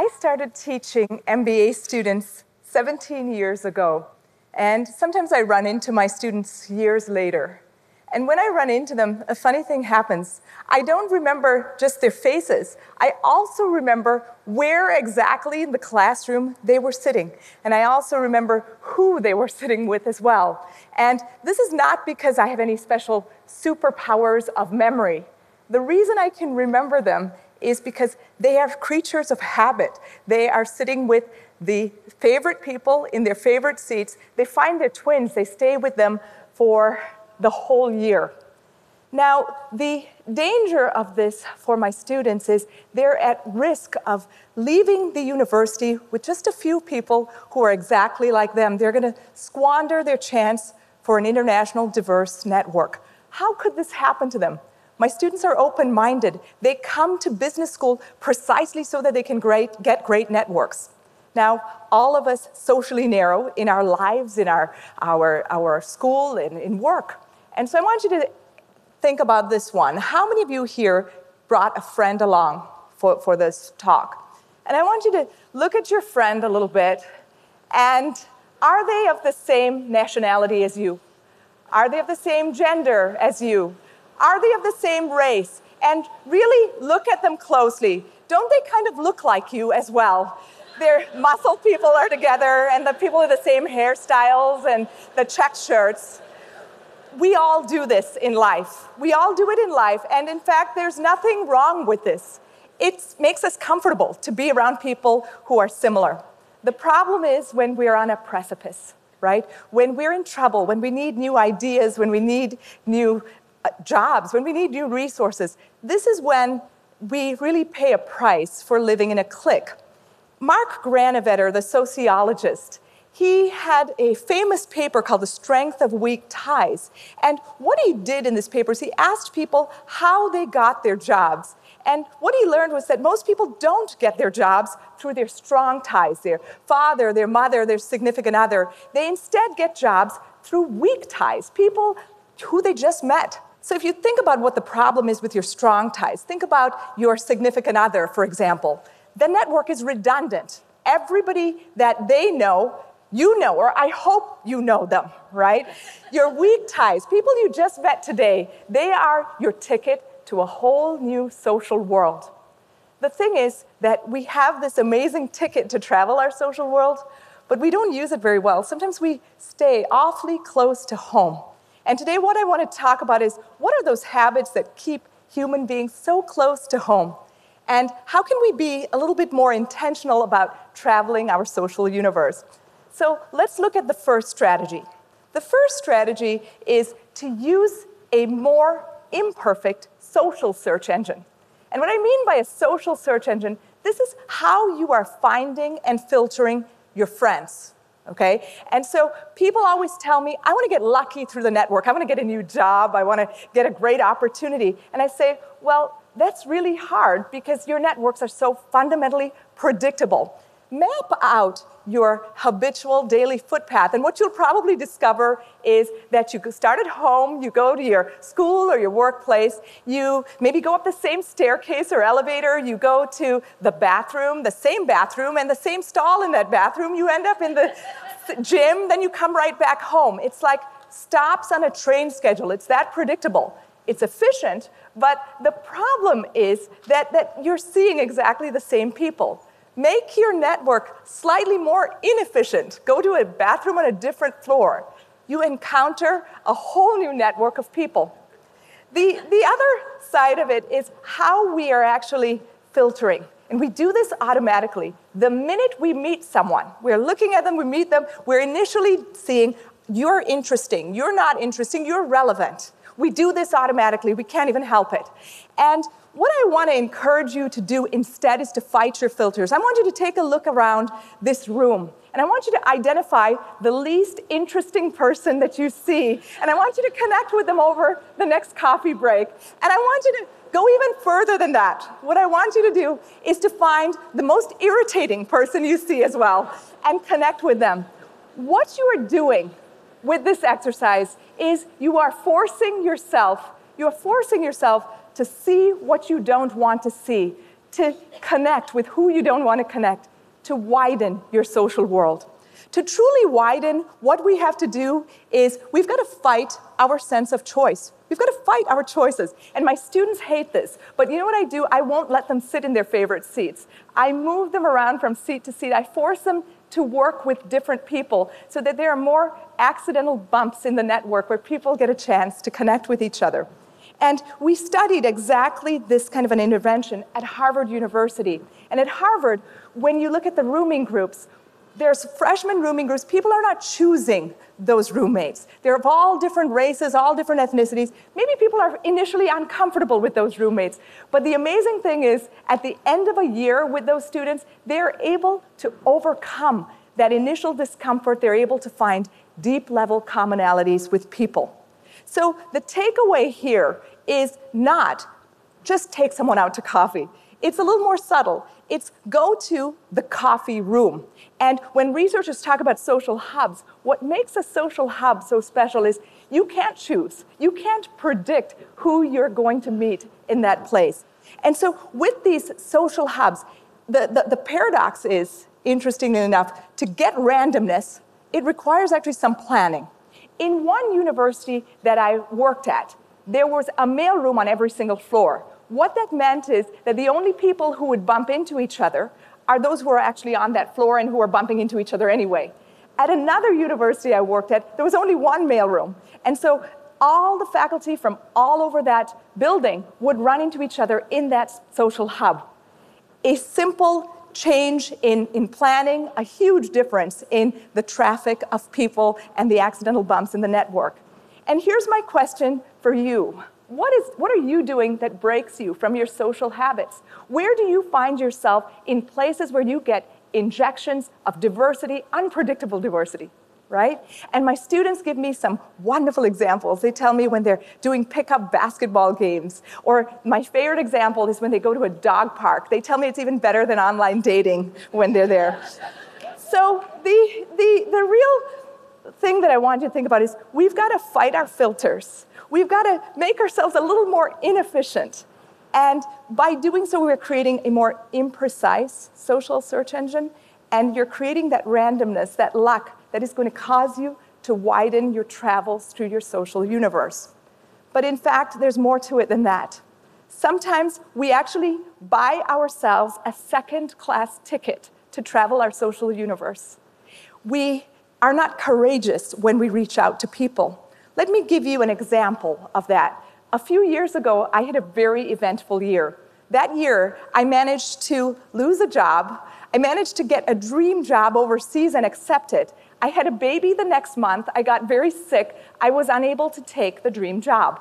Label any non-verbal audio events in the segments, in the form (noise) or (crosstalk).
I started teaching MBA students 17 years ago, and sometimes I run into my students years later. And when I run into them, a funny thing happens. I don't remember just their faces. I also remember where exactly in the classroom they were sitting. And I also remember who they were (laughs) sitting with as well. And this is not because I have any special superpowers of memory. The reason I can remember them is because they are creatures of habit. They are sitting with the favorite people in their favorite seats. They find their twins, they stay with them for the whole year. Now, the danger of this for my students is they're at risk of leaving the university with just a few people who are exactly like them. They're going to squander their chance for an international diverse network. How could this happen to them? My students are open minded. They come to business school precisely so that they can great, get great networks. Now, all of us socially narrow in our lives, in our, our, our school, and in work. And so I want you to think about this one. How many of you here brought a friend along for, for this talk? And I want you to look at your friend a little bit and are they of the same nationality as you? Are they of the same gender as you? Are they of the same race? And really look at them closely. Don't they kind of look like you as well? Their muscle people are together, and the people with the same hairstyles and the check shirts we all do this in life. We all do it in life, and in fact, there's nothing wrong with this. It makes us comfortable to be around people who are similar. The problem is when we're on a precipice, right? When we're in trouble, when we need new ideas, when we need new jobs, when we need new resources, this is when we really pay a price for living in a clique. Mark Granovetter, the sociologist, he had a famous paper called The Strength of Weak Ties. And what he did in this paper is he asked people how they got their jobs. And what he learned was that most people don't get their jobs through their strong ties, their father, their mother, their significant other. They instead get jobs through weak ties, people who they just met. So if you think about what the problem is with your strong ties, think about your significant other, for example. The network is redundant. Everybody that they know you know, or I hope you know them, right? Your weak ties, people you just met today, they are your ticket to a whole new social world. The thing is that we have this amazing ticket to travel our social world, but we don't use it very well. Sometimes we stay awfully close to home. And today, what I want to talk about is what are those habits that keep human beings so close to home? And how can we be a little bit more intentional about traveling our social universe? So let's look at the first strategy. The first strategy is to use a more imperfect social search engine. And what I mean by a social search engine, this is how you are finding and filtering your friends. Okay? And so people always tell me, I want to get lucky through the network. I want to get a new job. I want to get a great opportunity. And I say, well, that's really hard because your networks are so fundamentally predictable map out your habitual daily footpath. And what you'll probably discover is that you start at home, you go to your school or your workplace, you maybe go up the same staircase or elevator, you go to the bathroom, the same bathroom, and the same stall in that bathroom, you end up in the (laughs) gym, then you come right back home. It's like stops on a train schedule. It's that predictable. It's efficient, but the problem is that, that you're seeing exactly the same people. Make your network slightly more inefficient. Go to a bathroom on a different floor. You encounter a whole new network of people. The, the other side of it is how we are actually filtering. And we do this automatically. The minute we meet someone, we're looking at them, we meet them, we're initially seeing, you're interesting, you're not interesting, you're relevant. We do this automatically, we can't even help it. And what I want to encourage you to do instead is to fight your filters. I want you to take a look around this room and I want you to identify the least interesting person that you see. And I want you to connect with them over the next coffee break. And I want you to go even further than that. What I want you to do is to find the most irritating person you see as well and connect with them. What you are doing with this exercise is you are forcing yourself, you are forcing yourself to see what you don't want to see, to connect with who you don't want to connect, to widen your social world. To truly widen, what we have to do is we've got to fight our sense of choice. We've got to fight our choices. And my students hate this. But you know what I do? I won't let them sit in their favorite seats. I move them around from seat to seat. I force them to work with different people so that there are more accidental bumps in the network where people get a chance to connect with each other. And we studied exactly this kind of an intervention at Harvard University. And at Harvard, when you look at the rooming groups, there's freshman rooming groups. People are not choosing those roommates. They're of all different races, all different ethnicities. Maybe people are initially uncomfortable with those roommates. But the amazing thing is, at the end of a year with those students, they're able to overcome that initial discomfort. They're able to find deep level commonalities with people. So the takeaway here is not just take someone out to coffee. It's a little more subtle. It's go to the coffee room. And when researchers talk about social hubs, what makes a social hub so special is you can't choose. You can't predict who you're going to meet in that place. And so with these social hubs, the, the, the paradox is, interestingly enough, to get randomness, it requires actually some planning. In one university that I worked at, there was a mailroom on every single floor what that meant is that the only people who would bump into each other are those who are actually on that floor and who are bumping into each other anyway. At another university I worked at, there was only one mailroom. And so all the faculty from all over that building would run into each other in that social hub. A simple change in, in planning, a huge difference in the traffic of people and the accidental bumps in the network. And here's my question for you what, is, what are you doing that breaks you from your social habits? Where do you find yourself in places where you get injections of diversity, unpredictable diversity? right? And my students give me some wonderful examples. They tell me when they're doing pickup basketball games, or my favorite example is when they go to a dog park. They tell me it's even better than online dating when they're there. so the, the, the real thing that I want you to think about is we've got to fight our filters. We've got to make ourselves a little more inefficient. And by doing so, we're creating a more imprecise social search engine, and you're creating that randomness, that luck that is going to cause you to widen your travels through your social universe. But in fact, there's more to it than that. Sometimes we actually buy ourselves a second class ticket to travel our social universe. We are not courageous when we reach out to people. Let me give you an example of that. A few years ago, I had a very eventful year. That year, I managed to lose a job. I managed to get a dream job overseas and accept it. I had a baby the next month. I got very sick. I was unable to take the dream job.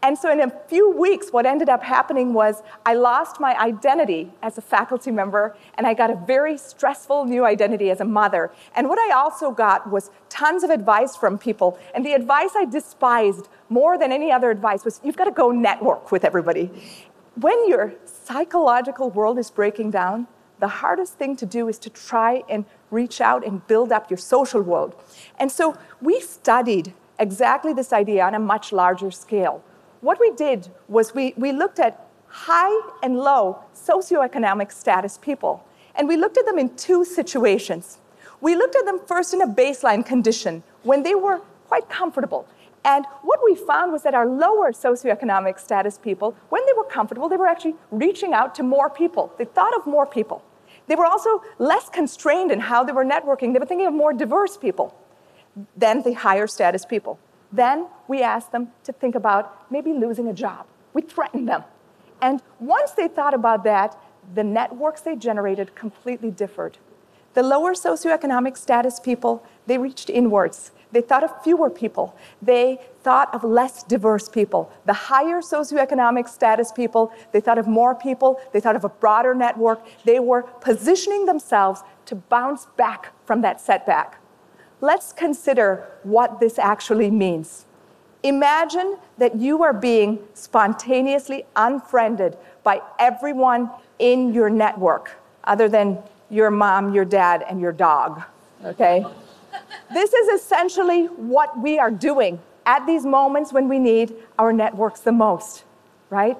And so, in a few weeks, what ended up happening was I lost my identity as a faculty member, and I got a very stressful new identity as a mother. And what I also got was tons of advice from people. And the advice I despised more than any other advice was you've got to go network with everybody. When your psychological world is breaking down, the hardest thing to do is to try and reach out and build up your social world. And so, we studied exactly this idea on a much larger scale what we did was we, we looked at high and low socioeconomic status people. And we looked at them in two situations. We looked at them first in a baseline condition when they were quite comfortable. And what we found was that our lower socioeconomic status people, when they were comfortable, they were actually reaching out to more people. They thought of more people. They were also less constrained in how they were networking. They were thinking of more diverse people than the higher status people. Then we asked them to think about maybe losing a job. We threatened them. And once they thought about that, the networks they generated completely differed. The lower socioeconomic status people, they reached inwards. They thought of fewer people. They thought of less diverse people. The higher socioeconomic status people, they thought of more people. They thought of a broader network. They were positioning themselves to bounce back from that setback let's consider what this actually means. Imagine that you are being spontaneously unfriended by everyone in your network, other than your mom, your dad, and your dog, okay? this is essentially what we are doing at these moments when we need our networks the most, right?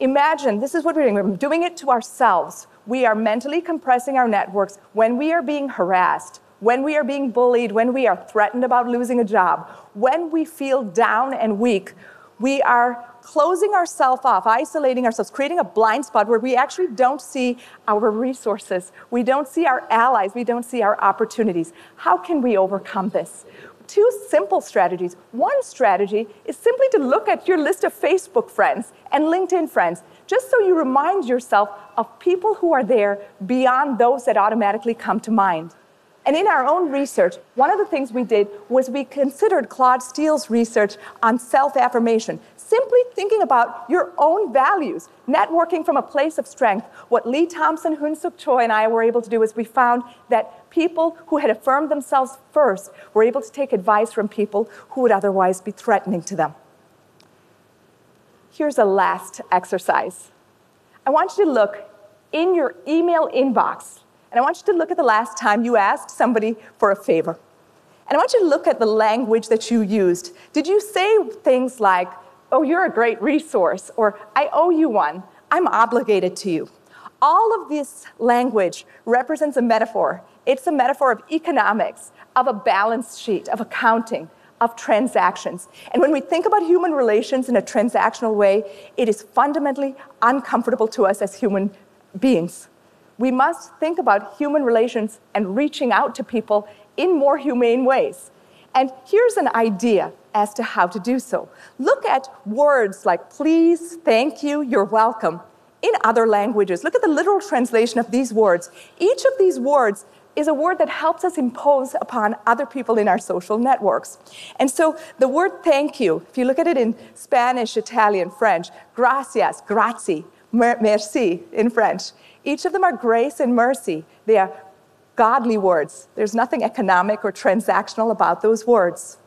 Imagine this is what we're doing. We're doing it to ourselves. We are mentally compressing our networks when we are being harassed, when we are being bullied, when we are threatened about losing a job, when we feel down and weak. We are closing ourselves off, isolating ourselves, creating a blind spot where we actually don't see our resources, we don't see our allies, we don't see our opportunities. How can we overcome this? Two simple strategies. One strategy is simply to look at your list of Facebook friends and LinkedIn friends, just so you remind yourself of people who are there beyond those that automatically come to mind. And in our own research, one of the things we did was we considered Claude Steele's research on self affirmation, simply thinking about your own values, networking from a place of strength. What Leigh Thompson, Hoon-Seok Choi, and I were able to do is we found that people who had affirmed themselves first were able to take advice from people who would otherwise be threatening to them. Here's a last exercise. I want you to look in your email inbox and I want you to look at the last time you asked somebody for a favor. And I want you to look at the language that you used. Did you say things like, oh, you're a great resource, or I owe you one, I'm obligated to you? All of this language represents a metaphor. It's a metaphor of economics, of a balance sheet, of accounting, of transactions. And when we think about human relations in a transactional way, it is fundamentally uncomfortable to us as human beings we must think about human relations and reaching out to people in more humane ways. And here's an idea as to how to do so. Look at words like please, thank you, you're welcome in other languages. Look at the literal translation of these words. Each of these words is a word that helps us impose upon other people in our social networks. And so the word thank you, if you look at it in Spanish, Italian, French, gracias, grazie, merci in French, each of them are grace and mercy. They are godly words. There's nothing economic or transactional about those words.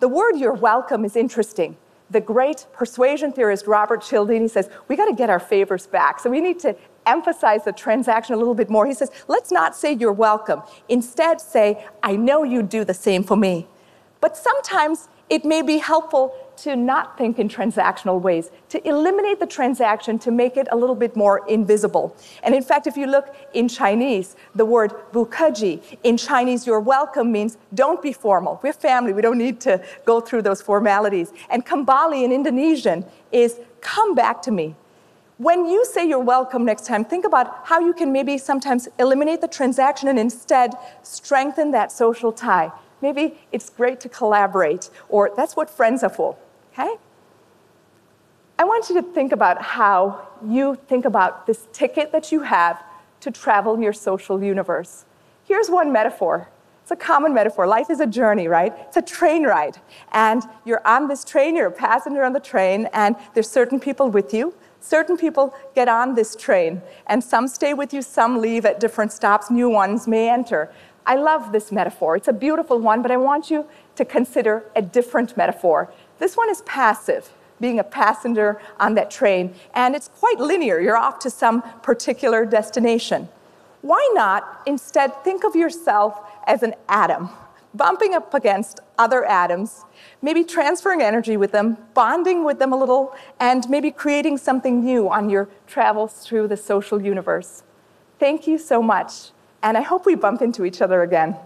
The word you're welcome is interesting. The great persuasion theorist Robert Cialdini says, we got to get our favors back. So we need to emphasize the transaction a little bit more. He says, let's not say you're welcome. Instead, say, I know you'd do the same for me. But sometimes it may be helpful to not think in transactional ways, to eliminate the transaction to make it a little bit more invisible. And in fact, if you look in Chinese, the word bukaji, in Chinese, you're welcome means don't be formal. We're family, we don't need to go through those formalities. And kembali in Indonesian is come back to me. When you say you're welcome next time, think about how you can maybe sometimes eliminate the transaction and instead strengthen that social tie. Maybe it's great to collaborate, or that's what friends are for, okay? I want you to think about how you think about this ticket that you have to travel in your social universe. Here's one metaphor. It's a common metaphor. Life is a journey, right? It's a train ride. And you're on this train, you're a passenger on the train, and there's certain people with you. Certain people get on this train, and some stay with you, some leave at different stops, new ones may enter. I love this metaphor. It's a beautiful one, but I want you to consider a different metaphor. This one is passive, being a passenger on that train, and it's quite linear. You're off to some particular destination. Why not instead think of yourself as an atom, bumping up against other atoms, maybe transferring energy with them, bonding with them a little, and maybe creating something new on your travels through the social universe? Thank you so much and I hope we bump into each other again.